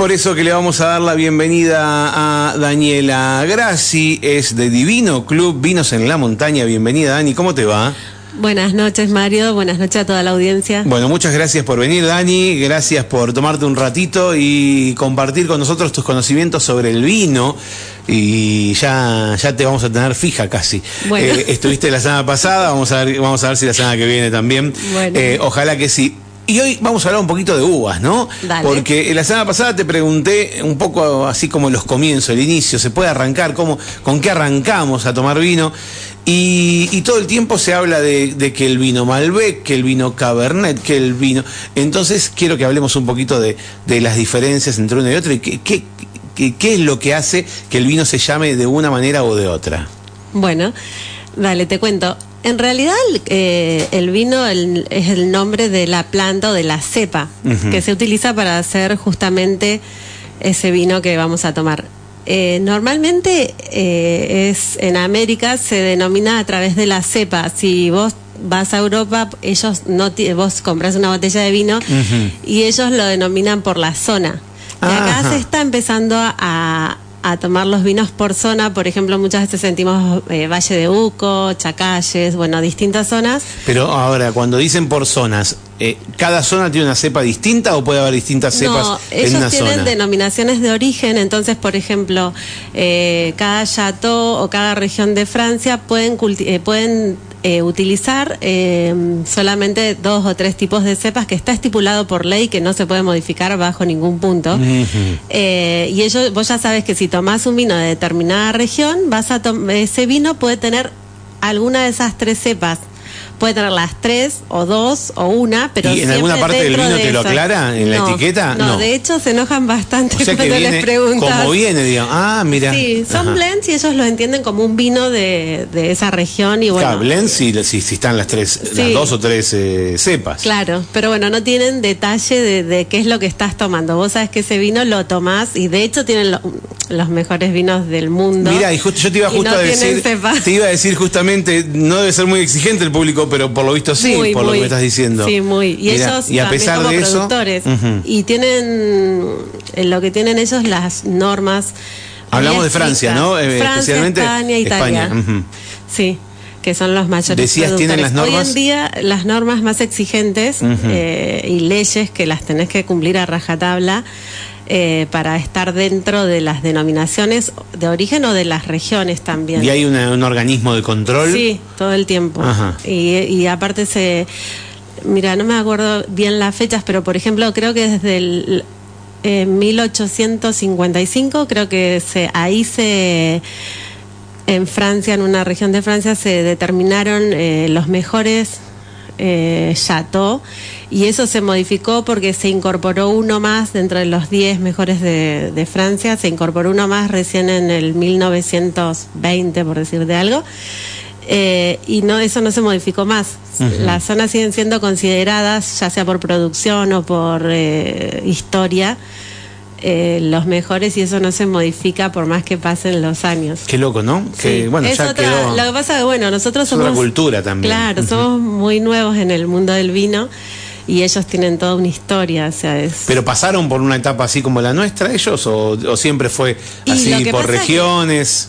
por eso que le vamos a dar la bienvenida a Daniela Grassi, es de Divino Club Vinos en la Montaña. Bienvenida, Dani, ¿cómo te va? Buenas noches, Mario. Buenas noches a toda la audiencia. Bueno, muchas gracias por venir, Dani. Gracias por tomarte un ratito y compartir con nosotros tus conocimientos sobre el vino. Y ya, ya te vamos a tener fija casi. Bueno. Eh, estuviste la semana pasada, vamos a ver, vamos a ver si la semana que viene también. Bueno. Eh, ojalá que sí. Y hoy vamos a hablar un poquito de uvas, ¿no? Dale. Porque la semana pasada te pregunté un poco así como los comienzos, el inicio, ¿se puede arrancar? ¿Cómo, ¿Con qué arrancamos a tomar vino? Y, y todo el tiempo se habla de, de que el vino Malbec, que el vino Cabernet, que el vino... Entonces quiero que hablemos un poquito de, de las diferencias entre uno y otro y qué, qué, qué- qué es lo que hace que el vino se llame de una manera o de otra. Bueno, dale, te cuento. En realidad, eh, el vino el- es el nombre de la planta o de la cepa que se utiliza para hacer justamente ese vino que vamos a tomar. Eh, normalmente eh, es en América se denomina a través de la cepa. Si vos vas a Europa, ellos no vos compras una botella de vino y ellos lo denominan por la zona. Y acá Ajá. se está empezando a, a tomar los vinos por zona. Por ejemplo, muchas veces sentimos eh, Valle de Uco, Chacalles, bueno, distintas zonas. Pero ahora, cuando dicen por zonas, eh, ¿cada zona tiene una cepa distinta o puede haber distintas cepas no, en ellos una tienen zona? denominaciones de origen, entonces, por ejemplo, eh, cada chateau o cada región de Francia pueden, eh, pueden eh, utilizar eh, solamente dos o tres tipos de cepas que está estipulado por ley que no se puede modificar bajo ningún punto. Eh, y ellos, vos ya sabes que si tomás un vino de determinada región, vas a ese vino puede tener alguna de esas tres cepas. Puede tener las tres, o dos, o una, pero ¿Y en alguna parte del vino de te lo aclara en la No, etiqueta? No, No. de hecho se enojan bastante O sea que cuando viene les preguntas. como viene, digamos. Ah, mira. Sí, son Ajá. blends y ellos lo entienden como un vino de, de esa región y bueno. Claro, blend si, si, si están las tres, las dos o tres eh, cepas. Claro, pero bueno, no tienen detalle de, de qué es lo que estás tomando. Vos sabes que ese vino lo tomás y de hecho tienen lo- los mejores vinos del mundo. Mira, y justo, yo te iba justo no a decir, te iba a decir justamente, no debe ser muy exigente el público, pero por lo visto sí, Muy, por lo que me estás diciendo. Sí, muy. Y ellos y a pesar de eso, productores. Y tienen, en lo que tienen ellos, las normas. Hablamos de Francia, ¿no? Eh. Francia, especialmente España, Italia. España. Sí, que son los mayores Decías, ¿tienen las normas? Hoy en día, las normas más exigentes eh, y leyes que las tenés que cumplir a rajatabla eh, para estar dentro de las denominaciones de origen o de las regiones también. Y hay una- un organismo de control. Sí, todo el tiempo. Ajá. Y, y aparte se, mira, no me acuerdo bien las fechas, pero por ejemplo creo que desde el eh, 1855 creo que se ahí se en Francia, en una región de Francia, se determinaron eh, los mejores eh, chateaux y eso se modificó porque se incorporó uno más dentro de los 10 mejores de, de Francia, se incorporó uno más recién en el 1920, por decir de algo. Eh, y no eso no se modificó más. Las zonas siguen siendo consideradas, ya sea por producción o por eh, historia, eh, los mejores y eso no se modifica por más que pasen los años. Qué loco, ¿no? Que bueno, es ya otra- quedó. Lo que pasa es que, bueno, nosotros es otra somos. cultura también. Claro, somos muy nuevos en el mundo del vino y ellos tienen toda una historia, o sea, es. ¿Pero pasaron por una etapa así como la nuestra ellos o, o siempre fue así por regiones?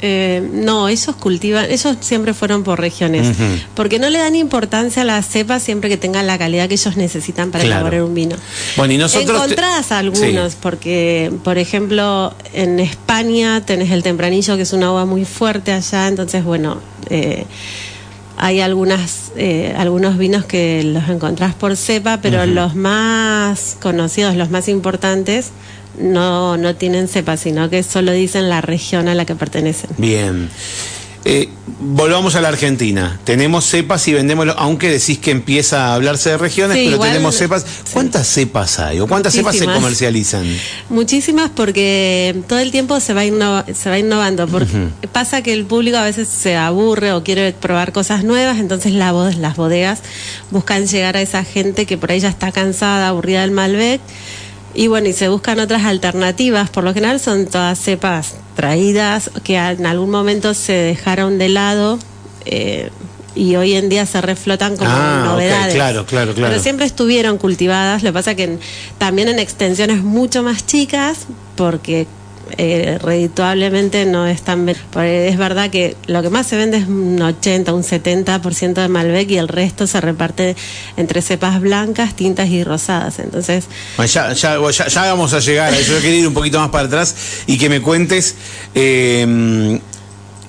Eh, no, ellos cultivan, ellos siempre fueron por regiones, porque no le dan importancia a la cepa siempre que tengan la calidad que ellos necesitan para Claro. elaborar un vino. Bueno, y nosotros... te- Encontrás algunos, Sí. porque, por ejemplo, en España tenés el tempranillo, que es una uva muy fuerte allá, entonces, bueno, eh, hay algunas, eh, algunos vinos que los encontrás por cepa, pero los más conocidos, los más importantes, no, no tienen cepa, sino que solo dicen la región a la que pertenecen. Bien. Eh, volvamos a la Argentina. Tenemos cepas y vendemos, aunque decís que empieza a hablarse de regiones, Sí, pero igual- tenemos cepas. ¿Cuántas cepas hay o cuántas cepas se Muchísimas. comercializan? Muchísimas porque todo el tiempo se va, inno- se va innovando. Porque pasa que el público a veces se aburre o quiere probar cosas nuevas, entonces la las bodegas buscan llegar a esa gente que por ahí ya está cansada, aburrida del Malbec. Y bueno, y se buscan otras alternativas. Por lo general son todas cepas traídas que en algún momento se dejaron de lado. eh, y hoy en día se reflotan como Ah, novedades. claro, claro, claro. Pero siempre estuvieron cultivadas, lo que pasa que en- también en extensiones mucho más chicas, porque eh, redituablemente no es tan... Es verdad que lo que más se vende es un 80, un 70% de Malbec y el resto se reparte entre cepas blancas, tintas y rosadas. Entonces, Bueno, ya, ya, ya- ya vamos a llegar a eso. Yo quería ir un poquito más para atrás y que me cuentes eh,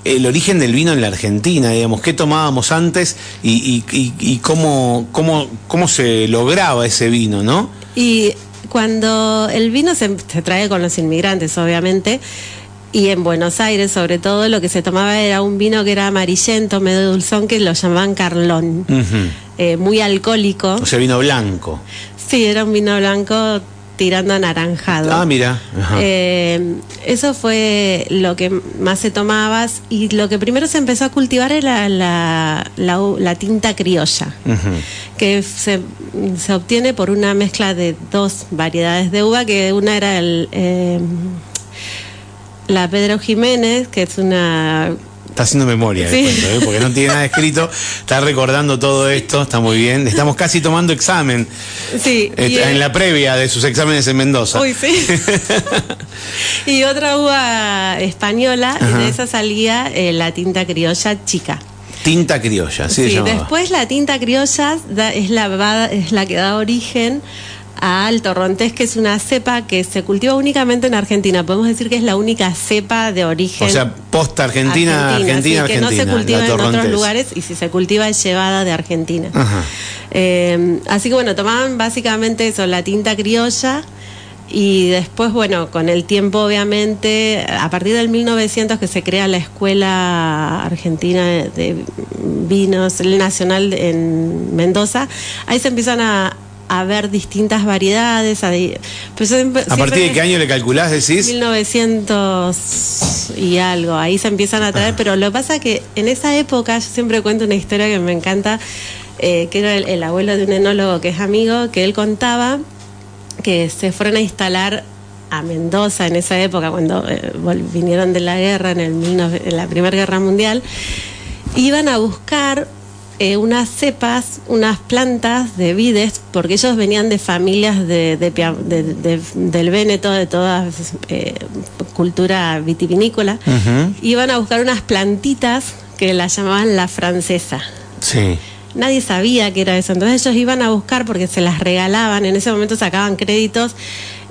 el origen del vino en la Argentina, digamos, qué tomábamos antes y, y- y- y cómo, cómo, cómo se lograba ese vino, ¿no? Y cuando el vino se, se trae con los inmigrantes, obviamente, y en Buenos Aires, sobre todo, lo que se tomaba era un vino que era amarillento, medio dulzón, que lo llamaban Carlón, eh, muy alcohólico. O sea, vino blanco. Sí, era un vino blanco tirando anaranjado. Ah, mira. Eh, eso fue lo que más se tomaba y lo que primero se empezó a cultivar era la, la tinta criolla que se, se obtiene por una mezcla de dos variedades de uva, que una era el, eh, la Pedro Jiménez, que es una... Está haciendo memoria, Sí. cuento, ¿eh? porque no tiene nada escrito. Está recordando todo esto, está muy bien. Estamos casi tomando examen. Sí, en la previa de sus exámenes en Mendoza. Uy, sí. y otra uva española, Ajá. de esa salía eh, la tinta criolla chica. Tinta criolla, Sí, llamaba. después la tinta criolla da- es, la, va- es la que da origen al torrontés, que es una cepa que se cultiva únicamente en Argentina. Podemos decir que es la única cepa de origen O sea, posta Argentina, Argentina, sí, Argentina. que no se cultiva en otros lugares y si se cultiva es llevada de Argentina. Ajá. Eh, así que bueno, tomaban básicamente eso, la tinta criolla. Y después, bueno, con el tiempo, obviamente, a partir del 1900 que se crea la Escuela Argentina de Vinos, el Nacional en Mendoza, ahí se empiezan a, a ver distintas variedades. A, pues ¿A partir de qué año le calculás, decís? 1900 y algo, ahí se empiezan a traer, pero lo que pasa que en esa época, yo siempre cuento una historia que me encanta, eh, que era el, el abuelo de un enólogo que es amigo, que él contaba que se fueron a instalar a Mendoza en esa época, cuando eh, vinieron de la guerra, en, el 19 en la Primera Guerra Mundial, iban a buscar eh, unas cepas, unas plantas de vides, porque ellos venían de familias de, del Véneto, de toda eh, cultura vitivinícola, iban a buscar unas plantitas que las llamaban la francesa. Sí. Nadie sabía que era eso, entonces ellos iban a buscar porque se las regalaban, en ese momento sacaban créditos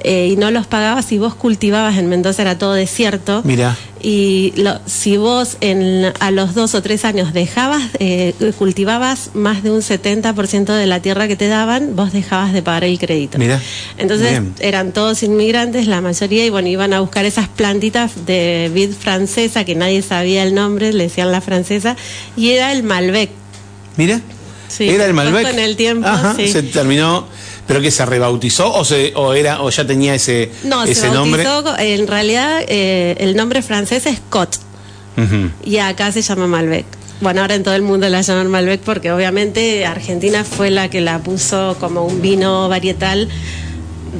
eh, y no los pagabas si vos cultivabas en Mendoza era todo desierto. Mira. Y lo- si vos en, a los dos o tres años dejabas, eh, cultivabas más de un 70% de la tierra que te daban, vos dejabas de pagar el crédito. Mira. Entonces Bien. eran todos inmigrantes, la mayoría, y bueno, iban a buscar esas plantitas de vid francesa que nadie sabía el nombre, le decían la francesa, y era el Malbec. Mira. Sí, Era el Malbec. con el tiempo, Ajá, sí. Se terminó. ¿Pero que se rebautizó o, se, o, era, o ya tenía ese, No, ese se nombre? bautizó, co- en realidad eh, el nombre francés es Cot, Ujú. y acá se llama Malbec. Bueno, ahora en todo el mundo la llaman Malbec porque obviamente Argentina fue la que la puso como un vino varietal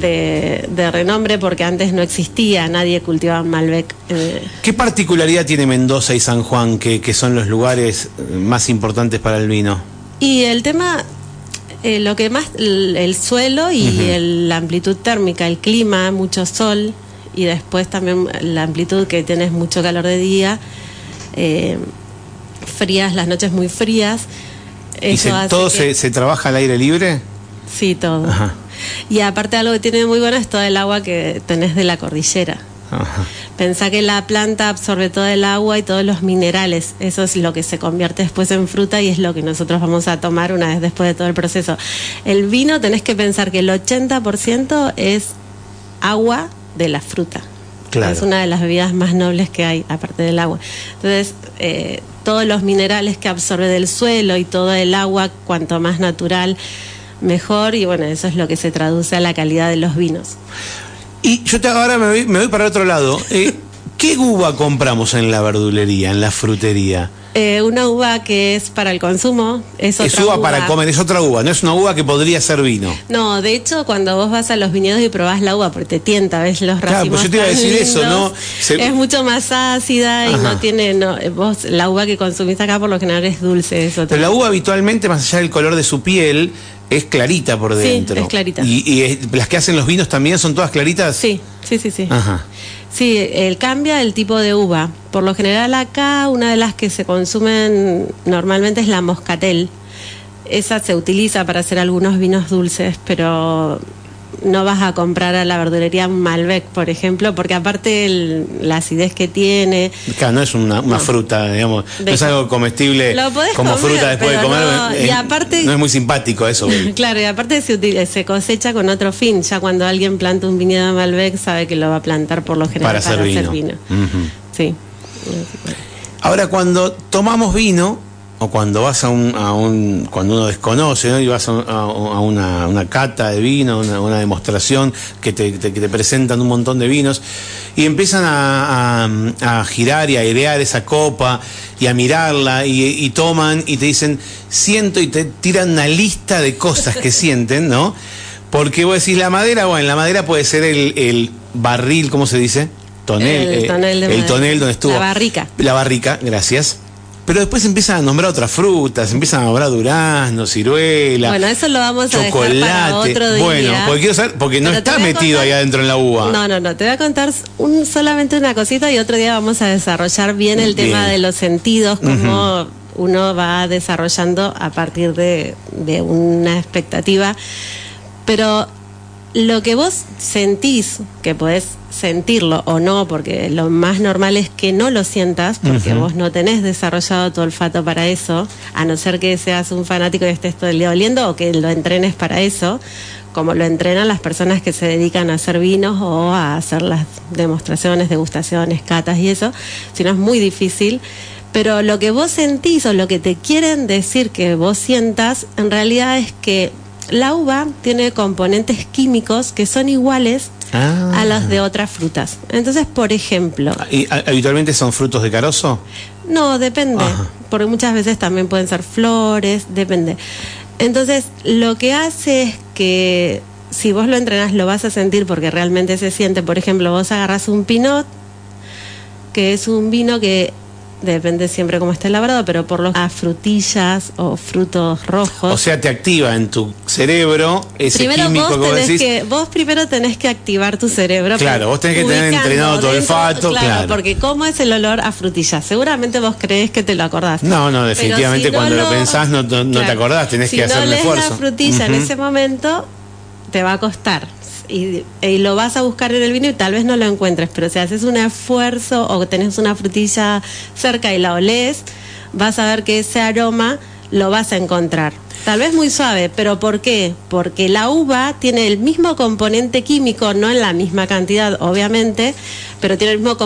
de, de renombre porque antes no existía, nadie cultivaba Malbec. eh, ¿Qué particularidad tiene Mendoza y San Juan, que, que son los lugares eh, más importantes para el vino? Y el tema, eh, lo que más, el, el suelo y el- la amplitud térmica, el clima, mucho sol y después también la amplitud que tienes mucho calor de día, eh, frías, las noches muy frías. ¿Y se- todo que- se, se trabaja al aire libre? Sí, todo. Ajá. Y aparte algo que tiene muy bueno es todo el agua que tenés de la cordillera. Ajá. Pensá que la planta absorbe todo el agua y todos los minerales. Eso es lo que se convierte después en fruta y es lo que nosotros vamos a tomar una vez después de todo el proceso. El vino tenés que pensar que el 80% es agua de la fruta. Claro. Es una de las bebidas más nobles que hay, aparte del agua. Entonces, eh, todos los minerales que absorbe del suelo y todo el agua, cuanto más natural, mejor. Y bueno, eso es lo que se traduce a la calidad de los vinos. Y yo te- ahora me voy, me voy para otro lado. Eh, ¿Qué uva compramos en la verdulería, en la frutería? Eh, una uva que es para el consumo, es otra es uva, para comer, es otra uva, no es una uva que podría ser vino. No, de hecho, cuando vos vas a los viñedos y probás la uva, porque te tienta, ves los racimos Claro, pues yo te iba a decir eso, ¿no? Se- Es mucho más ácida y no tiene, no, eh, vos, la uva que consumís acá por lo general es dulce, eso. Pero la uva habitualmente, más allá del color de su piel, es clarita por Sí, dentro. es clarita. Y, y es- las que hacen los vinos también son todas claritas. Sí, sí, sí, sí. Ajá. Sí, el cambia el tipo de uva. Por lo general acá una de las que se consumen normalmente es la moscatel. Esa se utiliza para hacer algunos vinos dulces, pero no vas a comprar a la verdulería Malbec, por ejemplo, porque aparte el- la acidez que tiene, Claro, no es una, una No. fruta, digamos, no es algo comestible Lo podés como comer, fruta después de comer. no- eh, y aparte- no es muy simpático eso. Claro, y aparte se, cosecha con otro fin. Ya cuando alguien planta un viñedo de Malbec sabe que lo va a plantar por lo general Para hacer vino. Sí. Ahora, cuando tomamos vino, o cuando vas a un, a un cuando uno desconoce, ¿no? Y vas a, a- a una, una cata de vino, una, una demostración que te, te- que te presentan un montón de vinos, y empiezan a, girar y a airear esa copa y a mirarla, y, y toman y te dicen, siento, y te tiran una lista de cosas que sienten, ¿no? Porque vos decís, la madera, bueno, la madera puede ser el, el barril, ¿cómo se dice? Tonel, El eh, tonel de el madera. tonel donde estuvo. La barrica. La barrica, gracias. Pero después empiezan a nombrar otras frutas, empiezan a nombrar durazno, ciruela, Bueno, eso lo vamos a dejar chocolate. para otro día. Bueno, porque quiero saber, porque no Pero está metido contar- ahí adentro en la uva. No, no, no. Te voy a contar un, solamente una cosita y otro día vamos a desarrollar bien el tema de los sentidos, cómo uno va desarrollando a partir de, de una expectativa. Pero lo que vos sentís, que podés sentirlo o no, porque lo más normal es que no lo sientas, porque vos no tenés desarrollado tu olfato para eso, a no ser que seas un fanático y estés todo el día oliendo o que lo entrenes para eso, como lo entrenan las personas que se dedican a hacer vinos o a hacer las demostraciones, degustaciones, catas y eso, si no es muy difícil. Pero lo que vos sentís o lo que te quieren decir que vos sientas, en realidad es que la uva tiene componentes químicos que son iguales Ah. a los de otras frutas. Entonces, por ejemplo, ¿Y a- habitualmente son frutos de carozo? no, depende, Ajá. porque muchas veces también pueden ser flores, depende. Entonces, lo que hace es que si vos lo entrenás lo vas a sentir porque realmente se siente. Por ejemplo, vos agarras un pinot, que es un vino que depende siempre cómo esté elaborado, pero por los a frutillas o frutos rojos. O sea, te activa en tu cerebro ese Primero químico vos que vos decís. que, vos primero tenés que activar tu cerebro. Claro, vos tenés que tener entrenado tu olfato, claro. Porque cómo es el olor a frutillas, seguramente vos creés que te lo acordás. No, no, definitivamente si no cuando lo pensás no- no- no te acordás, tenés si que hacer lees esfuerzo. la frutilla en ese momento, te va a costar. Y, lo vas a buscar en el vino y tal vez no lo encuentres, pero si haces un esfuerzo o tenés una frutilla cerca y la olés, vas a ver que ese aroma lo vas a encontrar. Tal vez muy suave, pero ¿por qué? Porque la uva tiene el mismo componente químico, no en la misma cantidad, obviamente, pero tiene el mismo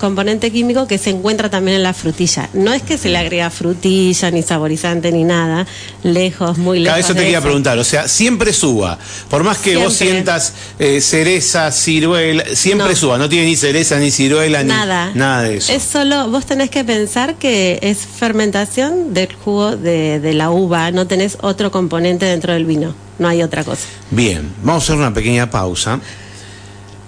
componente químico que se encuentra también en la frutilla. No es que se le agrega frutilla, ni saborizante, ni nada, lejos, muy lejos. Cada eso te quería eso. preguntar, o sea, siempre suba. Por más que vos sientas eh, cereza, ciruela, siempre No. suba. No tiene ni cereza, ni ciruela, ni Nada. nada de eso. Es solo, vos tenés que pensar que es fermentación del jugo de, de la uva, no tenés otro componente dentro del vino, no hay otra cosa. Bien, vamos a hacer una pequeña pausa.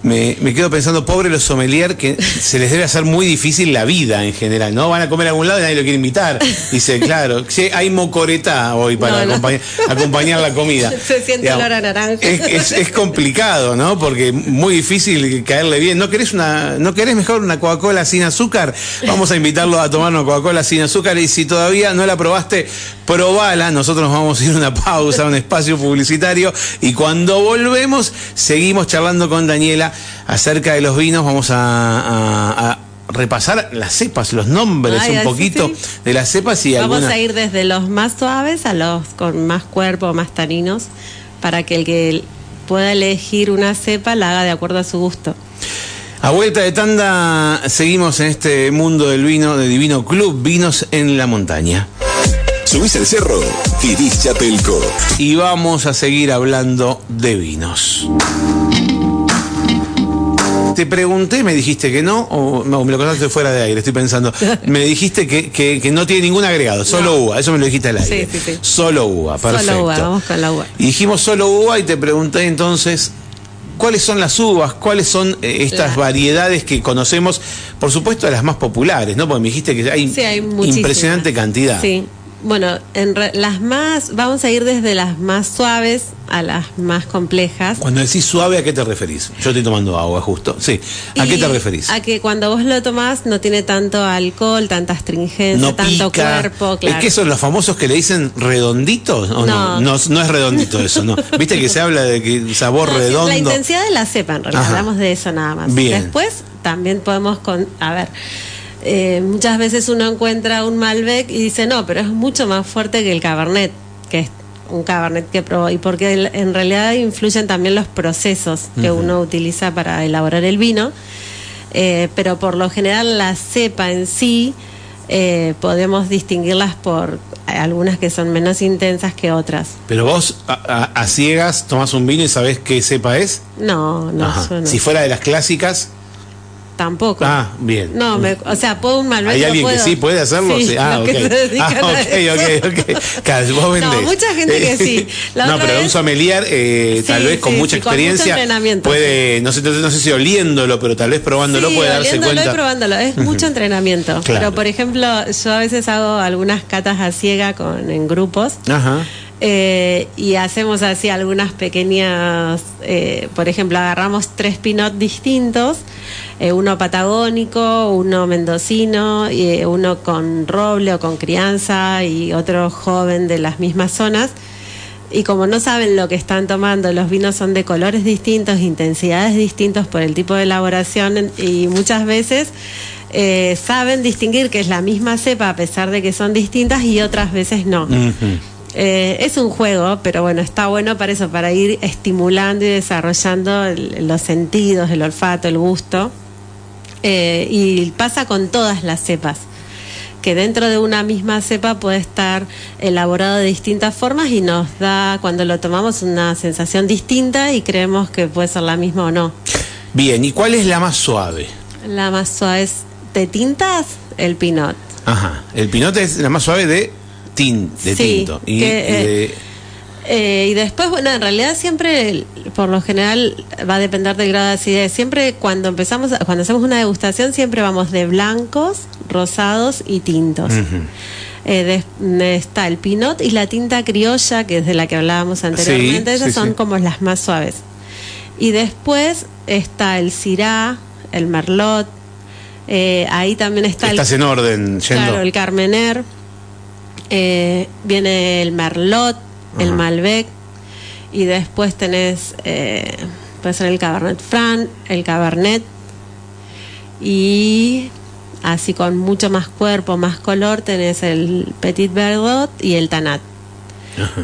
Me, me quedo pensando, pobre los sommelier, que se les debe hacer muy difícil la vida en general, ¿no? Van a comer a algún lado y nadie lo quiere invitar. Dice, claro, sí, hay mocoreta hoy para No, no. acompañar, acompañar la comida. Se siente olor a naranja. Es, es- es complicado, ¿no? Porque muy difícil caerle bien. ¿No querés, una, ¿No querés mejor una Coca-Cola sin azúcar? Vamos a invitarlo a tomar una Coca-Cola sin azúcar y si todavía no la probaste, probala. Nosotros nos vamos a ir a una pausa, a un espacio publicitario y cuando volvemos seguimos charlando con Daniela acerca de los vinos. Vamos a, a- a repasar las cepas, los nombres Ay, un poquito sí, sí. de las cepas y Vamos a ir desde los más suaves a los con más cuerpo, más taninos, para que el que pueda elegir una cepa la haga de acuerdo a su gusto. A vuelta de tanda, seguimos en este mundo del vino, de Divino Club, Vinos en la Montaña. Subís el cerro, vivís Chapelco. Y vamos a seguir hablando de vinos. Te pregunté, me dijiste que no, o no, me lo contaste fuera de aire, estoy pensando. Me dijiste que, que, que no tiene ningún agregado, solo uva, eso me lo dijiste al aire. Sí, sí, sí. Solo uva, perfecto. Solo uva, vamos con la uva. Y dijimos solo uva y te pregunté entonces, ¿cuáles son las uvas? ¿Cuáles son eh, estas variedades que conocemos? Por supuesto, las más populares, ¿no? Porque me dijiste que hay, Sí, hay impresionante cantidad. Sí. Bueno, en re- las más, vamos a ir desde las más suaves a las más complejas. Cuando decís suave, ¿a qué te referís? Yo estoy tomando agua, justo. Sí. ¿A Y qué te referís? A que cuando vos lo tomás no tiene tanto alcohol, tanta astringencia, no tanto pica. cuerpo, claro. ¿Es que son los famosos que le dicen redonditos? ¿O no? No. No, no es redondito eso, ¿no? Viste que se habla de que sabor No, redondo. La intensidad de la cepa, en realidad, hablamos de eso nada más. Bien. Después también podemos, con, a ver, eh, muchas veces uno encuentra un Malbec y dice, no, pero es mucho más fuerte que el Cabernet, que es un Cabernet que probó, y porque en realidad influyen también los procesos que uno utiliza para elaborar el vino, Eh, pero por lo general la cepa en sí eh, podemos distinguirlas por algunas que son menos intensas que otras. Pero vos a, a- a ciegas tomás un vino y sabés qué cepa es. No, no, no. Si fuera de las clásicas, Tampoco. Ah, bien. No, me- o sea, puedo un Malbec. ¿hay alguien que puedo. sí puede hacerlo? Sí, Sí. Ah, los ok. que se dedican Ah, ok, ok, ok. Claro, vos vendés. No, mucha gente que sí. La no, pero un sommelier, eh, tal vez con mucha sí, con mucho experiencia, entrenamiento, puede, no sé, no sé si oliéndolo, pero tal vez probándolo puede darse oliéndolo cuenta. y probándolo. Es mucho entrenamiento. Claro. Pero, por ejemplo, yo a veces hago algunas catas a ciega con, en grupos. Ajá. Eh, y hacemos así algunas pequeñas, eh, por ejemplo, agarramos tres pinot distintos, eh, uno patagónico, uno mendocino, y, eh, uno con roble o con crianza y otro joven de las mismas zonas. Y como no saben lo que están tomando, los vinos son de colores distintos, intensidades distintos por el tipo de elaboración y muchas veces eh, saben distinguir que es la misma cepa a pesar de que son distintas y otras veces no. Eh, es un juego, pero bueno, está bueno para eso, para ir estimulando y desarrollando el- los sentidos, el olfato, el gusto. Eh, y pasa con todas las cepas, que dentro de una misma cepa puede estar elaborado de distintas formas y nos da, cuando lo tomamos, una sensación distinta y creemos que puede ser la misma o no. Bien, ¿y cuál es la más suave? La más suave es de tintas, el pinot. Ajá. El pinote es la más suave de, tin, de Sí, tinto. Y, que, y de- Eh, y después, bueno, en realidad siempre, por lo general, va a depender del grado de acidez. Siempre cuando empezamos, cuando hacemos una degustación, siempre vamos de blancos, rosados y tintos. Eh, de- está el pinot y la tinta criolla, que es de la que hablábamos anteriormente. Sí, Esas sí, son sí. como las más suaves. Y después está el syrah, el merlot. eh, ahí también está estás en orden, yendo. Claro, el Carmener. eh, viene el Merlot, el. Malbec. Y después tenés, eh, puede ser el Cabernet Franc, el Cabernet. Y así con mucho más cuerpo, más color, tenés el Petit Verdot y el Tanat.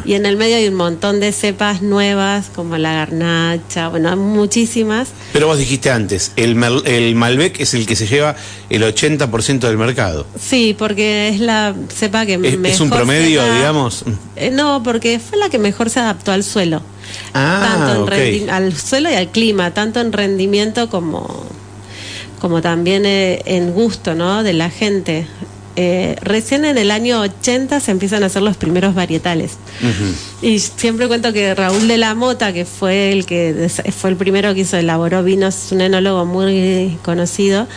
Y en el medio hay un montón de cepas nuevas, como la garnacha, bueno, hay muchísimas. Pero vos dijiste antes, el, el Malbec es el que se lleva el 80% del mercado. Sí, porque es la cepa que ¿Es, mejor es un promedio, da- digamos? Eh, no, porque fue la que mejor se adaptó al suelo. Ah, tanto en ok. rendi- al suelo y al clima, tanto en rendimiento como, como también eh, en gusto ¿no? de la gente. Eh, recién en el año 80 se empiezan a hacer los primeros varietales. Y siempre cuento que Raúl de la Mota, que fue el que fue el primero que hizo, elaboró vinos, es un enólogo muy conocido,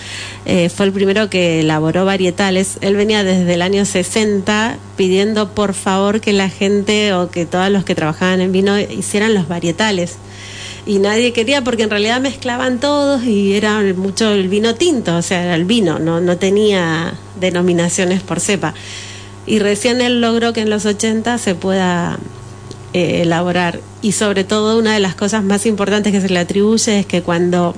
eh, fue el primero que elaboró varietales. Él venía desde el año 60 pidiendo por favor que la gente o que todos los que trabajaban en vino hicieran los varietales. Y nadie quería porque en realidad mezclaban todos y era mucho el vino tinto, o sea, era el vino, no, no tenía denominaciones por cepa. Y recién él logró que en los 80 se pueda eh, elaborar. Y sobre todo una de las cosas más importantes que se le atribuye es que cuando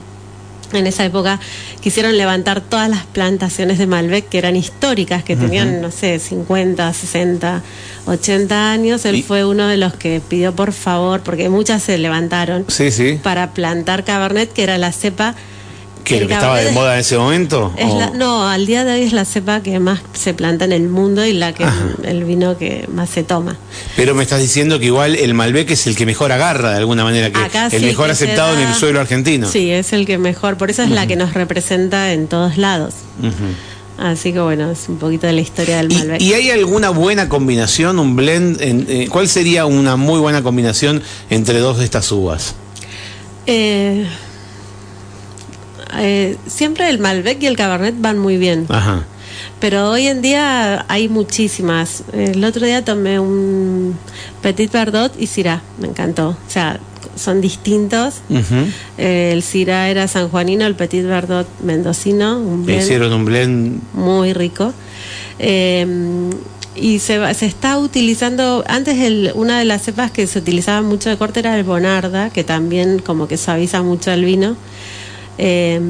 en esa época quisieron levantar todas las plantaciones de Malbec que eran históricas, que tenían, no sé, 50, 60, 80 años, él Y- fue uno de los que pidió por favor, porque muchas se levantaron Sí, sí. para plantar Cabernet, que era la cepa ¿Que El lo que estaba de moda en ese momento? es ¿O- la- no, al día de hoy es la cepa que más se planta en el mundo y la que el vino que más se toma. Pero me estás diciendo que igual el Malbec es el que mejor agarra de alguna manera, que Acá el sí mejor que aceptado en el suelo argentino. Sí, es el que mejor, por eso es la que nos representa en todos lados. Así que bueno, es un poquito de la historia del Malbec. ¿Y, y hay alguna buena combinación, un blend? en- eh, ¿Cuál sería una muy buena combinación entre dos de estas uvas? Eh, eh, siempre el Malbec y el Cabernet van muy bien. Ajá. Pero hoy en día hay muchísimas. El otro día tomé un Petit Verdot y Syrah, me encantó. O sea, son distintos. Eh, el Syrah era sanjuanino, el Petit Verdot mendocino, un blend Hicieron un blend. muy rico. Eh, y se está utilizando, antes el, una de las cepas que se utilizaba mucho de corte era el Bonarda, que también como que suaviza mucho el vino. Eh,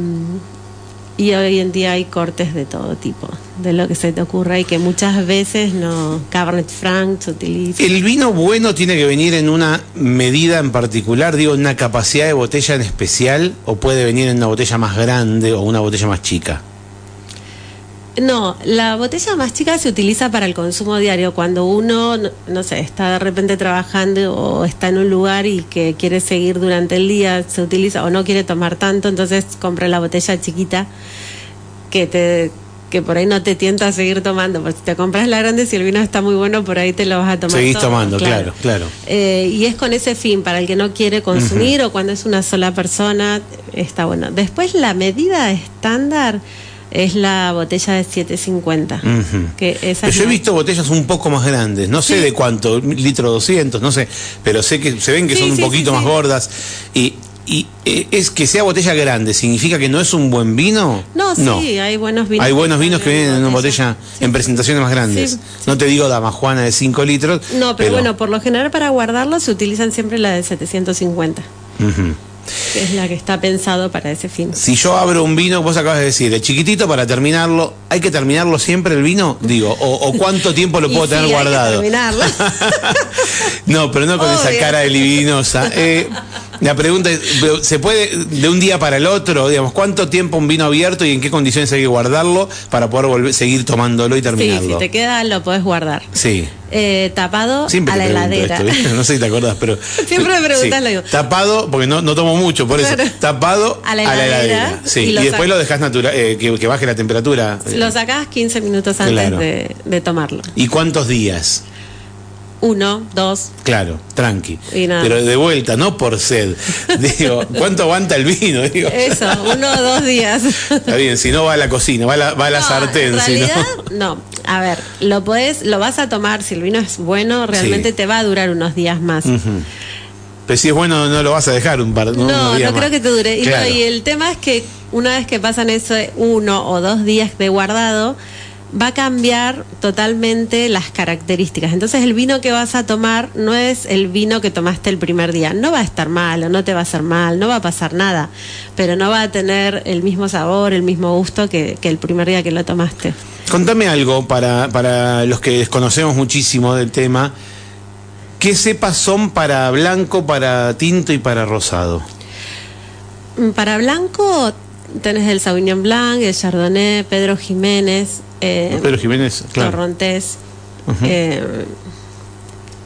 y hoy en día hay cortes de todo tipo, de lo que se te ocurra y que muchas veces no, Cabernet Franc se utiliza. ¿El vino bueno tiene que venir en una medida en particular, digo, en una capacidad de botella en especial, o puede venir en una botella más grande o una botella más chica? No, la botella más chica se utiliza para el consumo diario. Cuando uno, no, no sé, está de repente trabajando o está en un lugar y que quiere seguir durante el día, se utiliza o no quiere tomar tanto, entonces compra la botella chiquita que te que por ahí no te tienta a seguir tomando, porque si te compras la grande, si el vino está muy bueno, por ahí te lo vas a tomar. Seguís todo, tomando, claro, claro. Eh, y es con ese fin, para el que no quiere consumir o cuando es una sola persona, está bueno. Después la medida estándar es la botella de 750. Ujú. que esa Pero es yo he visto botellas un poco más grandes, no sé Sí. de cuánto, litro 200, no sé, pero sé que se ven que Sí, son un sí, poquito más gordas. Y, y eh, es que sea botella grande, ¿significa que no es un buen vino? No, sí, hay buenos vinos. Hay buenos vinos que vienen en una botella. Sí. en presentaciones más grandes. Sí, No te digo damajuana de 5 litros. No, pero, bueno, por lo general para guardarlo se utilizan siempre la de 750, Ujú. que es la que está pensado para ese fin. Si yo abro un vino, vos acabas de decir, el chiquitito para terminarlo, ¿hay que terminarlo siempre el vino? Digo, o, o cuánto tiempo lo Y puedo sí, tener hay que guardado. terminarlo. no, pero no con esa cara de libidinosa. Eh, la pregunta es, ¿se puede de un día para el otro, digamos, cuánto tiempo un vino abierto y en qué condiciones hay que guardarlo para poder volver, seguir tomándolo y Sí, terminarlo? si te queda lo puedes guardar. Sí. Eh, tapado Siempre a la heladera. no sé si te acordás, pero... Siempre me preguntas lo mismo. Tapado, porque no, no tomo mucho, por eso. Claro. Tapado A la heladera, Sí, y y, después lo dejas natural, eh, que, que baje la temperatura. Lo sacás 15 minutos antes Claro. de, de tomarlo. ¿Y cuántos días? Uno, dos. Claro, tranqui. Y nada. Pero de vuelta, no por sed. Digo, ¿cuánto aguanta el vino? Digo, Eso, uno o dos días. Está bien, si no va a la cocina, va a la, va a la No, sartén. En no- no. A ver, lo podés, lo vas a tomar, si el vino es bueno, realmente Sí. te va a durar unos días más. Pero si es bueno, no lo vas a dejar un par No, no, creo más. que te dure. Y, Claro. y el tema es que una vez que pasan eso uno o dos días de guardado, va a cambiar totalmente las características. Entonces el vino que vas a tomar no es el vino que tomaste el primer día. No va a estar malo, no te va a hacer mal, no va a pasar nada, pero no va a tener el mismo sabor, el mismo gusto que, que el primer día que lo tomaste. Contame algo para, para los que desconocemos muchísimo del tema. ¿Qué cepas son para blanco, para tinto y para rosado? Mm, Para blanco tenés el Sauvignon Blanc, el Chardonnay, Pedro Jiménez, eh, Pedro Jiménez, claro. Torrontés. Eh,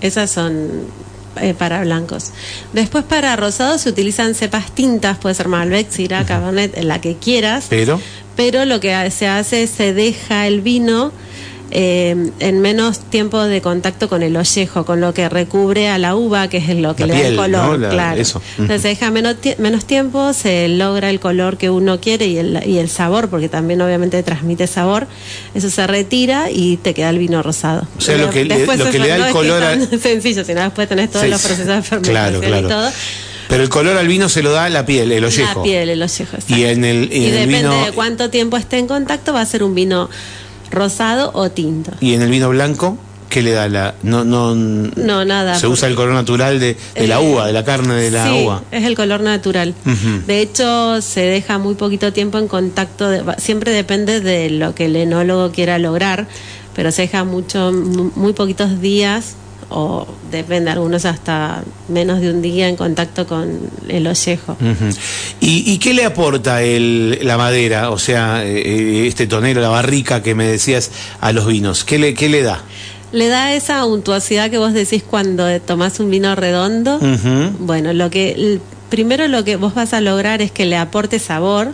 esas son eh, para blancos. Después para rosados se utilizan cepas tintas, puede ser Malbec, Syrah, Cabernet, la que quieras. Pero, Pero lo que se hace es se deja el vino eh, en menos tiempo de contacto con el ollejo, con lo que recubre a la uva, que es lo que La le piel, da el color. ¿no? La- claro. eso. Entonces se deja menos, menos tiempo, se logra el color que uno quiere y el, y el sabor, porque también obviamente transmite sabor. Eso se retira y te queda el vino rosado. O sea, lo que le- lo que le da el no color es sencillo, sino después tenés todos Sí, los procesos de Claro, fermentación claro. y todo. pero el color al vino se lo da la piel, el ollejo. La piel, el ollejo. exacto. Y en el, y Y en el depende vino de cuánto tiempo esté en contacto, va a ser un vino rosado o tinto. y en el vino blanco, ¿qué le da la no no No, nada. Se usa el color natural de, de la Eh, uva, de la carne de la sí, uva. es el color natural. De hecho, se deja muy poquito tiempo en contacto. de- siempre depende de lo que el enólogo quiera lograr, pero se deja mucho, mu- muy poquitos días o depende, algunos hasta menos de un día en contacto con el ollejo. ¿Y, y qué le aporta el, la madera, o sea, eh, este tonero, la barrica que me decías a los vinos? ¿Qué le, qué le da? Le da esa untuosidad que vos decís cuando tomás un vino redondo. Bueno, lo que primero lo que vos vas a lograr es que le aporte sabor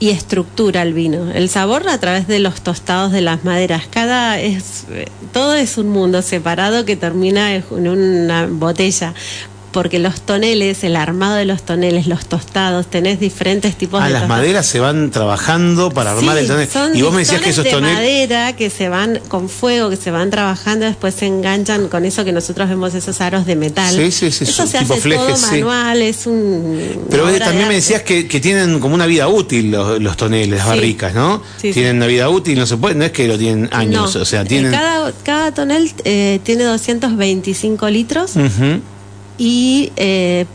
y estructura al vino. El sabor a través de los tostados de las maderas. Cada es eh, todo es un mundo separado que termina en una botella. Porque los toneles, el armado de los toneles, los tostados, tenés diferentes tipos Ah, de las tostados. maderas se van trabajando para armar Sí, el tonel. son Y vos me decías que esos listones de toneles... madera que se van con fuego, que se van trabajando, después se enganchan con eso que nosotros vemos esos aros de metal. Sí, sí, sí, Eso se tipo hace flejes, todo sí. manual, es un. Pero también de me decías que, que tienen como una vida útil los, los toneles, las Sí. barricas, ¿no? Tienen una vida útil, no se puede, no es que lo tienen años, No, o sea, eh, tienen... Cada, cada tonel eh, tiene 225 litros Ujú. Y. eh,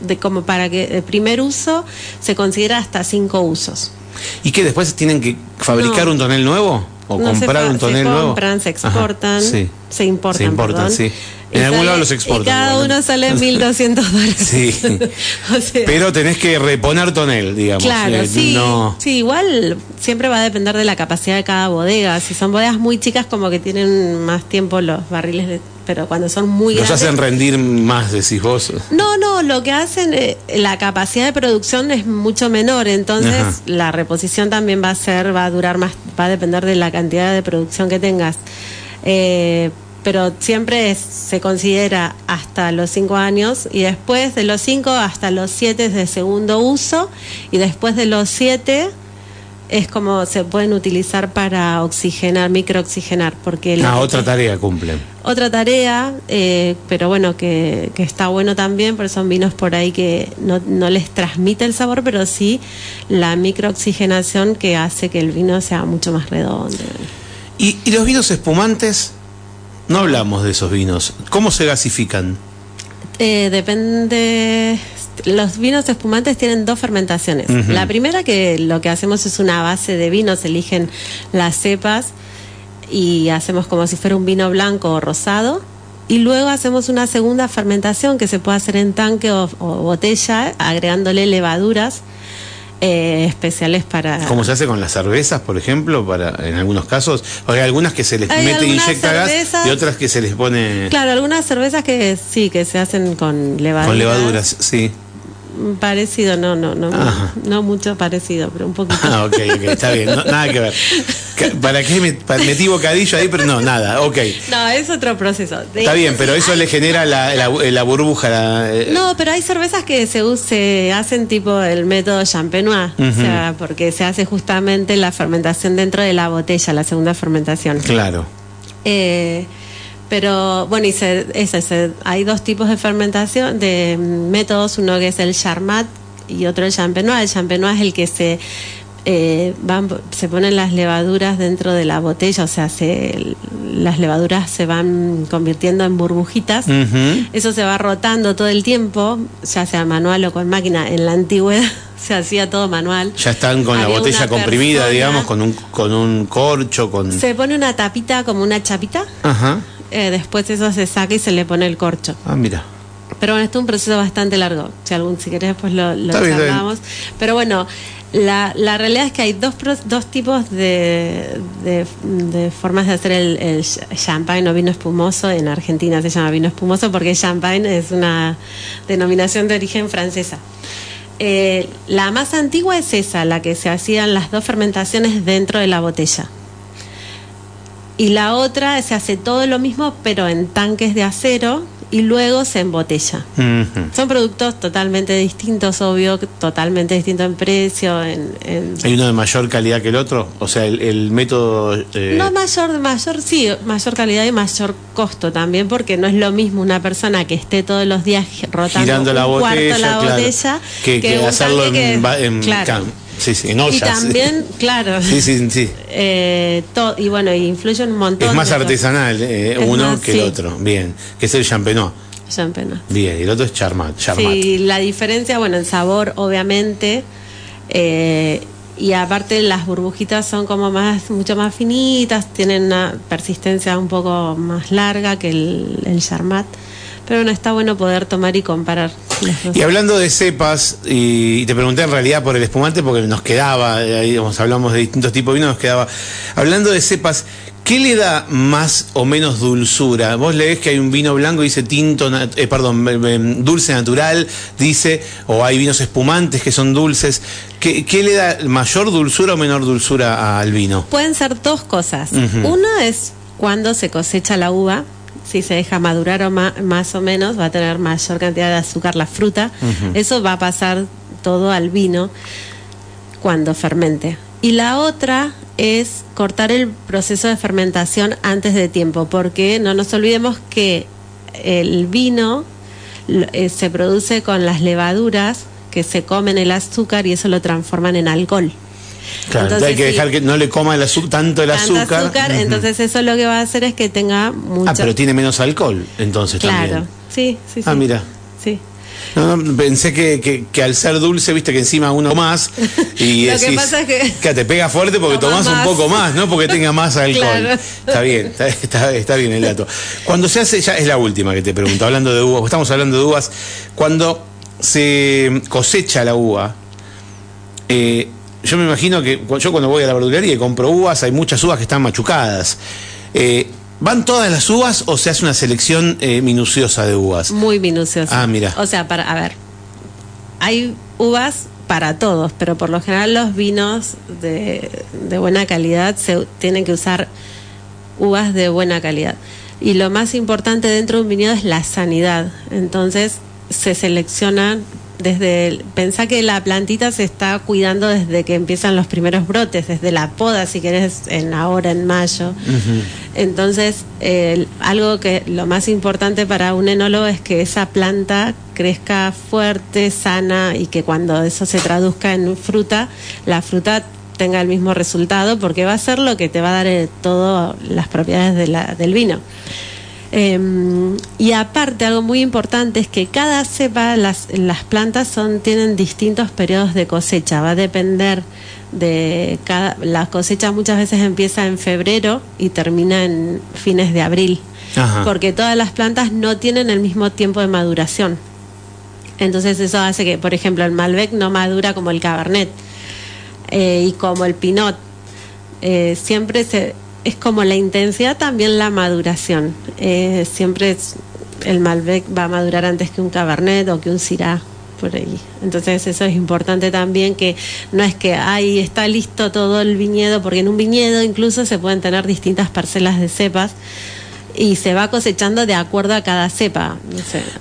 de como para que el primer uso se considera hasta cinco usos. ¿Y que después tienen que fabricar No. un tonel nuevo? ¿O No, se comprar un tonel se nuevo? compran, se Ajá, exportan, sí. Se importan. Se importan, perdón. sí. En algún sale- lado los exportan. Y cada uno sale 1.200 dólares. Sí. O sea, Pero tenés que reponer tonel, digamos. Claro, eh, sí, No... sí, igual siempre va a depender de la capacidad de cada bodega. Si son bodegas muy chicas, como que tienen más tiempo los barriles, de- pero cuando son muy Los grandes. hacen rendir más, decís vos. No, no, lo que hacen, eh, la capacidad de producción es mucho menor, entonces Ajá. la reposición también va a ser, va a durar más, va a depender de la cantidad de producción que tengas. Eh, pero siempre es- se considera hasta los 5 años y después de los 5 hasta los 7 es de segundo uso y después de los 7 es como se pueden utilizar para oxigenar, microoxigenar, porque Ah, otra tarea cumplen. otra tarea, eh, pero bueno, que, que está bueno también, porque son vinos por ahí que no, no les transmite el sabor, pero sí la microoxigenación que hace que el vino sea mucho más redondo. ¿Y, y los vinos espumantes? No hablamos de esos vinos. ¿Cómo se gasifican? Eh, depende. Los vinos espumantes tienen dos fermentaciones. La primera que lo que hacemos es una base de vinos, eligen las cepas y hacemos como si fuera un vino blanco o rosado. Y luego hacemos una segunda fermentación que se puede hacer en tanque o, o botella, agregándole levaduras eh, especiales para... ¿Cómo se hace con las cervezas, por ejemplo, para en algunos casos? Porque hay algunas que se les Hay mete inyecta gas y otras que se les pone Claro, algunas cervezas que sí, que se hacen con levaduras. con levaduras, sí. Parecido, no, no, no, Ajá. no mucho parecido, pero un poquito. Ah, ok, ok, está bien, no- nada que ver. ¿Para qué me metí bocadillo ahí? Pero no, nada, ok. No, es otro proceso. Está bien, pero eso le genera la, la, la burbuja. la, eh, No, pero hay cervezas que se, se hacen tipo el método champenois, o sea, porque se hace justamente la fermentación dentro de la botella, la segunda fermentación. Claro. Eh, pero bueno, y se, ese, se- hay dos tipos de fermentación, de mm, métodos, uno que es el charmat y otro el champenois. El champenois es el que se eh, van, se ponen las levaduras dentro de la botella, o sea, se, las levaduras se van convirtiendo en burbujitas. Eso se va rotando todo el tiempo, ya sea manual o con máquina. En la antigüedad se hacía todo manual. Ya están con la botella comprimida, persona- digamos, con un, con un corcho, con... Se pone una tapita como una chapita, Ajá. Eh, después eso se saca y se le pone el corcho. Ah, mira. Pero bueno, esto es un proceso bastante largo. Si, algún, si querés, después lo, lo. Pero bueno, la, la realidad es que hay dos, dos tipos de, de, de formas de hacer el, el ch- champagne o vino espumoso. En Argentina se llama vino espumoso porque champagne es una denominación de origen francesa. Eh, la más antigua es esa, la que se hacían las dos fermentaciones dentro de la botella. Y la otra se hace todo lo mismo, pero en tanques de acero y luego se embotella. Ujú. Son productos totalmente distintos, obvio, totalmente distintos en precio, en... en- ¿Hay uno de mayor calidad que el otro? O sea, el, el método... eh, No mayor, mayor, sí, mayor calidad y mayor costo también, porque no es lo mismo una persona que esté todos los días rotando girando la cuarto botella, la claro, botella que, hacerlo en, tanque que- ba- en claro. Sí, sí, en Y también, claro, Sí, sí, sí. eh, to- y bueno, influye un montón. Es más artesanal eh, Es uno más, que sí. el otro. Bien. Que es el champenois. Champagne. Bien. Y el otro es charmat. charmat. Sí, la diferencia, bueno, el sabor, obviamente, eh, y aparte las burbujitas son como más, mucho más finitas, tienen una persistencia un poco más larga que el, el Charmat. Pero no está bueno poder tomar y comparar. Y hablando de cepas, y te pregunté en realidad por el espumante porque nos quedaba, ahí digamos, hablamos de distintos tipos de vino, nos quedaba. Hablando de cepas, ¿qué le da más o menos dulzura? Vos lees que hay un vino blanco, dice tinto, eh, perdón, eh, eh, dulce natural, dice, o hay vinos espumantes que son dulces. ¿Qué, qué le da mayor dulzura o menor dulzura al vino? Pueden ser dos cosas. Ujú. Uno es cuando se cosecha la uva, si se deja madurar o ma- más o menos, va a tener mayor cantidad de azúcar la fruta. Eso va a pasar todo al vino cuando fermente. Y la otra es cortar el proceso de fermentación antes de tiempo, porque no nos olvidemos que el vino eh, se produce con las levaduras que se comen el azúcar y eso lo transforman en alcohol. Claro, Entonces, hay que dejar que no le coma el azu- tanto el Tanto azúcar. azúcar, entonces eso lo que va a hacer es que tenga mucho. Ah, pero tiene menos alcohol, entonces claro, también. sí, sí, sí. Ah, mira. Sí. No, no, pensé que, que- que al ser dulce, viste que encima uno más y Lo que pasa es que- te pega fuerte porque Tomás tomás un poco más, no porque tenga más alcohol. Claro. Está bien, está, está- está bien el dato. Cuando se hace, ya es la última que te pregunto, hablando de uvas, estamos hablando de uvas, cuando se cosecha la uva, eh, yo me imagino que yo cuando voy a la verdulería y compro uvas, hay muchas uvas que están machucadas. Eh, ¿Van todas las uvas o se hace una selección eh, minuciosa de uvas? Muy minucioso. Ah, mira. O sea, para, a ver, hay uvas para todos, pero por lo general los vinos de, de buena calidad se tienen que usar uvas de buena calidad. Y lo más importante dentro de un viñedo es la sanidad. Entonces se seleccionan desde el, pensá que la plantita se está cuidando desde que empiezan los primeros brotes, desde la poda, si querés, en ahora en mayo. Entonces, algo que lo más importante para un enólogo es que esa planta crezca fuerte, sana y que cuando eso se traduzca en fruta, la fruta tenga el mismo resultado porque va a ser lo que te va a dar eh, todas las propiedades de la- del vino. Eh, y aparte, algo muy importante es que cada cepa, las, las plantas son, tienen distintos periodos de cosecha. Va a depender de cada. La cosecha muchas veces empieza en febrero y termina en fines de abril. Ajá. Porque todas las plantas no tienen el mismo tiempo de maduración. Entonces, eso hace que, por ejemplo, el Malbec no madura como el Cabernet eh, y como el Pinot. Eh, siempre se, es como la intensidad, también la maduración. Eh, siempre el Malbec va a madurar antes que un Cabernet o que un Syrah, por ahí. Entonces eso es importante también que no es que ahí está listo todo el viñedo, porque en un viñedo incluso se pueden tener distintas parcelas de cepas y se va cosechando de acuerdo a cada cepa.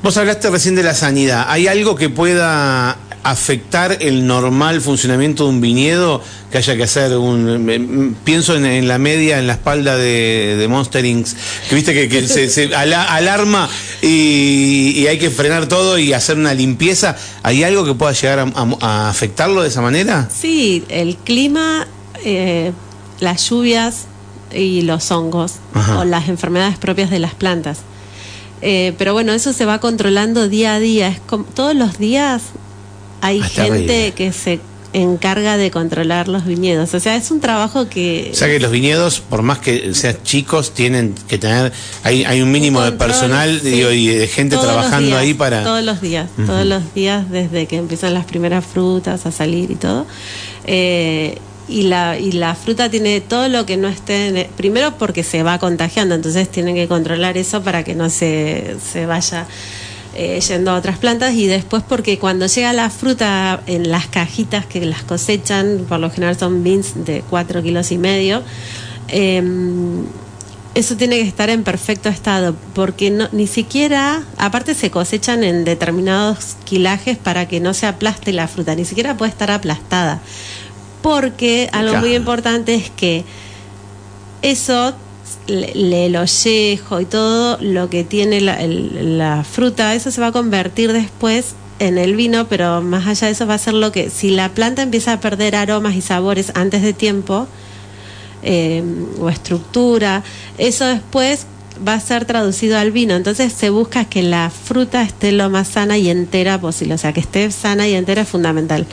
Vos hablaste recién de la sanidad. ¿Hay algo que pueda afectar el normal funcionamiento de un viñedo que haya que hacer un pienso en, en la media en la espalda de, de Monster Inc que viste que, que se, se ala- alarma y, y hay que frenar todo y hacer una limpieza ¿hay algo que pueda llegar a, a- a afectarlo de esa manera? Sí, el clima, eh, las lluvias y los hongos Ajá. o las enfermedades propias de las plantas. Eh, pero bueno, eso se va controlando día a día. Es como, todos los días hay Ah, gente que se encarga de controlar los viñedos. O sea, es un trabajo que... O sea que los viñedos, por más que sean chicos, tienen que tener, hay, hay un mínimo de control, personal sí. digo, y de gente Todos trabajando días, ahí para... Todos los días, todos los días desde que empiezan las primeras frutas a salir y todo. Eh, y, la, y la fruta tiene todo lo que no esté... en el- primero porque se va contagiando, entonces tienen que controlar eso para que no se, se vaya eh, yendo a otras plantas y después porque cuando llega la fruta en las cajitas que las cosechan, por lo general son beans de 4 kilos y medio, em, eso tiene que estar en perfecto estado, porque no, ni siquiera, aparte se cosechan en determinados quilajes para que no se aplaste la fruta, ni siquiera puede estar aplastada. Porque algo muy importante es que eso, le- el ollejo y todo lo que tiene la, el- la fruta, eso se va a convertir después en el vino, pero más allá de eso va a ser lo que, si la planta empieza a perder aromas y sabores antes de tiempo, eh, o estructura, eso después va a ser traducido al vino. Entonces se busca que la fruta esté lo más sana y entera posible. O sea, que esté sana y entera es fundamental.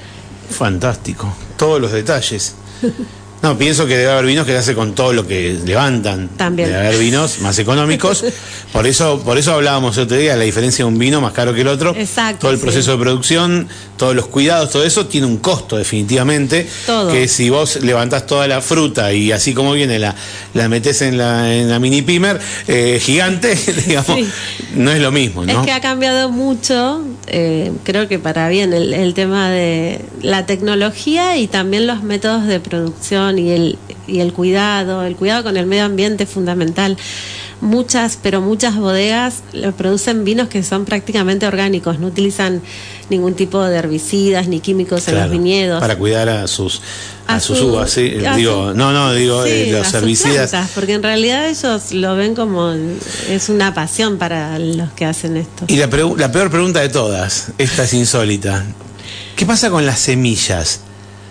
Fantástico. todos los detalles. No, pienso que debe haber vinos que se hace con todo lo que levantan. También. Debe haber vinos más económicos. por eso, por eso hablábamos el otro día, la diferencia de un vino más caro que el otro. Exacto, Todo el sí. proceso de producción, todos los cuidados, todo eso tiene un costo definitivamente. Todo. Que si vos levantás toda la fruta y así como viene la, la metés en la, en la mini pimer eh, gigante, digamos, Sí. no es lo mismo, ¿no? Es que ha cambiado mucho, eh, creo que para bien, el, el tema de la tecnología y también los métodos de producción y el, y el cuidado. El cuidado con el medio ambiente es fundamental. Muchas, pero muchas bodegas eh, producen vinos que son prácticamente orgánicos, no utilizan ningún tipo de herbicidas ni químicos en los viñedos. Para cuidar a sus, a, A sus su- uvas, sí. a Digo, su- no, no, digo, Sí, eh, a los sus herbicidas. plantas, porque en realidad ellos lo ven como es una pasión para los que hacen esto. Y la peor pregunta de todas, esta es insólita. ¿Qué pasa con las semillas?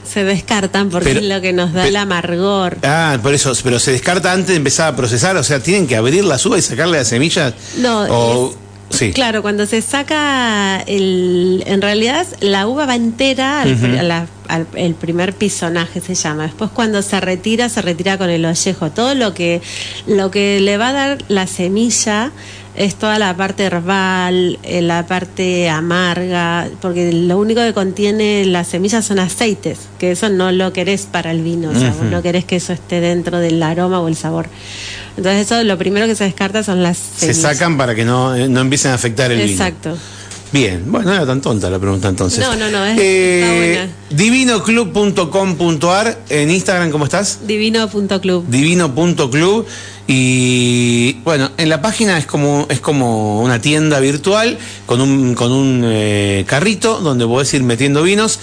Se descartan porque Pero- es lo que nos da el amargor. Ah, por eso, pero se descarta antes de empezar a procesar, o sea, tienen que abrir las uvas y sacarle las semillas. No, o, sí. Claro, cuando se saca el, en realidad la uva va entera al, a la- al- el primer pisonaje se llama. Después cuando se retira se retira con el ollejo. Todo lo que lo que le va a dar la semilla es toda la parte herbal, eh, la parte amarga, porque lo único que contiene las semillas son aceites, que eso no lo querés para el vino, o sea, vos no querés que eso esté dentro del aroma o el sabor. Entonces eso lo primero que se descarta son las Se semillas. sacan para que no, eh, no empiecen a afectar el vino. Exacto. Bien, bueno, no era tan tonta la pregunta entonces. No, no, no, es- Eh, Divinoclub.com.ar, en Instagram, ¿cómo estás? Divino.club. divino.club y bueno, en la página es como es como una tienda virtual con un con un eh, carrito donde podés ir metiendo vinos.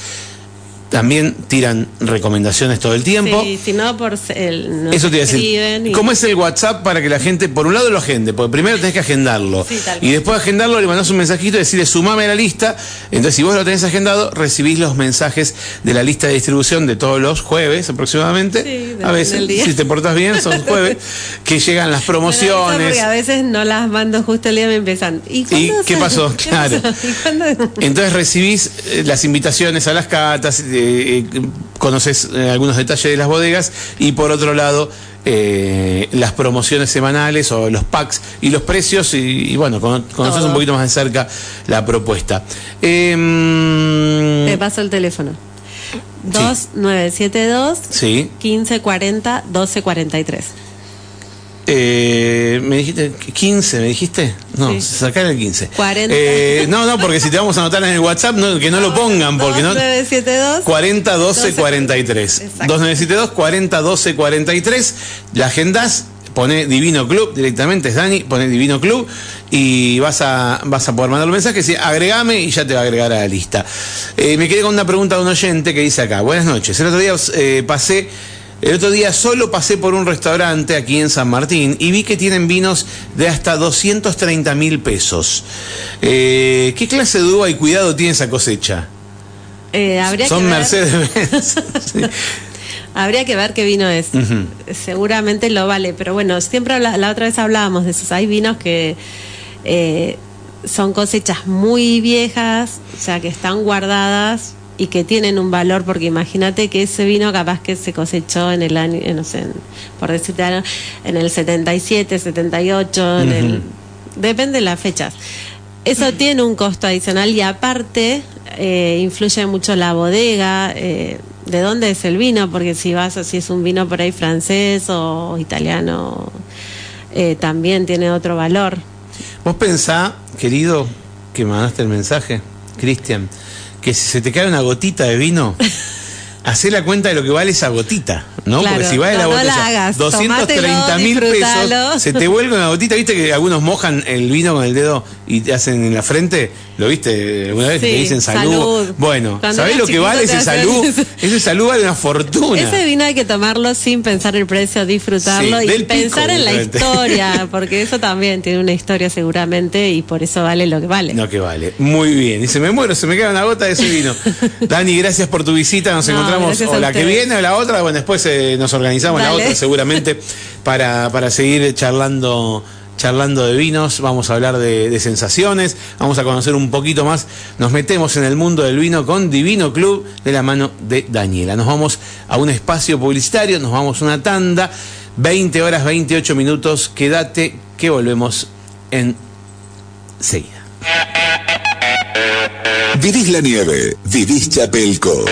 También tiran recomendaciones todo el tiempo. Sí, si no, por el, Eso te iba a decir. y- ¿Cómo es el WhatsApp para que la gente, por un lado lo agende? Porque primero tenés que agendarlo. Sí, tal y cual. después de agendarlo le mandás un mensajito y decirle sumame a la lista. Entonces, si vos lo tenés agendado, recibís los mensajes de la lista de distribución de todos los jueves aproximadamente. Sí, a veces, si te portás bien, son jueves, que llegan las promociones. Porque a veces no las mando justo el día me empiezan. ¿Y, ¿Y qué pasó? qué Claro. pasó? ¿Y? Entonces recibís eh, las invitaciones a las catas, eh, eh, conoces eh, algunos detalles de las bodegas y por otro lado eh, las promociones semanales o los packs y los precios y, y bueno, cono- conoces un poquito más de cerca la propuesta. Em, Te paso el teléfono. 2972 sí, 1540 1243. Eh, me dijiste 15, me dijiste, no, Sí. sacar el 15. 40. Eh, no, no, porque si te vamos a anotar en el WhatsApp, no, que no lo pongan, porque no. 2972 40 12 12, 43. Exacto. 2972 40 12 43. La agendas, pone Divino Club directamente, es Dani, pone Divino Club y vas a, vas a poder mandar un mensaje, dice agregame y ya te va a agregar a la lista. Eh, me quedé con una pregunta de un oyente que dice acá, buenas noches, el otro día eh, pasé... El otro día solo pasé por un restaurante aquí en San Martín y vi que tienen vinos de hasta 230 mil pesos. Eh, ¿Qué clase de uva y cuidado tiene esa cosecha? eh, habría Son que ver- Mercedes-Benz. Sí. Habría que ver qué vino es. Seguramente lo vale, pero bueno, siempre habla- la otra vez hablábamos de esos. Hay vinos que eh, son cosechas muy viejas, o sea, que están guardadas y que tienen un valor, porque imagínate que ese vino capaz que se cosechó en el año, eh, no sé, en- por decirte algo, en el 77, 78, en el, depende de las fechas. Eso tiene un costo adicional y aparte eh, influye mucho la bodega, eh, de dónde es el vino, porque si vas, a- si es un vino por ahí francés o italiano, eh, también tiene otro valor. Vos pensá, querido, que mandaste el mensaje, Cristian, que si se te cae una gotita de vino, hacé la cuenta de lo que vale esa gotita, ¿no? Claro, Porque si vale no, la no botella la hagas, 230 mil pesos, se te vuelve una gotita, viste que algunos mojan el vino con el dedo y te hacen en la frente, ¿lo viste alguna vez? Sí, te dicen salud. salud. Bueno, Cuando ¿sabés lo que vale ese salud? eso. Ese salud vale una fortuna. Ese vino hay que tomarlo sin pensar el precio, disfrutarlo Sí, y pico, pensar en la historia, porque eso también tiene una historia seguramente y por eso vale lo que vale. No, que vale. Muy bien. Dice, me muero, se me queda una gota de ese vino. Dani, gracias por tu visita. Nos No, encontramos o la que viene o la otra. Bueno, después eh, nos organizamos la Dale. otra seguramente para, para seguir charlando charlando de vinos, vamos a hablar de, de, sensaciones, vamos a conocer un poquito más. Nos metemos en el mundo del vino con Divino Club de la mano de Daniela. Nos vamos a un espacio publicitario, nos vamos a una tanda, 20 horas 28 minutos. Quédate que volvemos en seguida. Vivís la nieve, vivís Chapelco.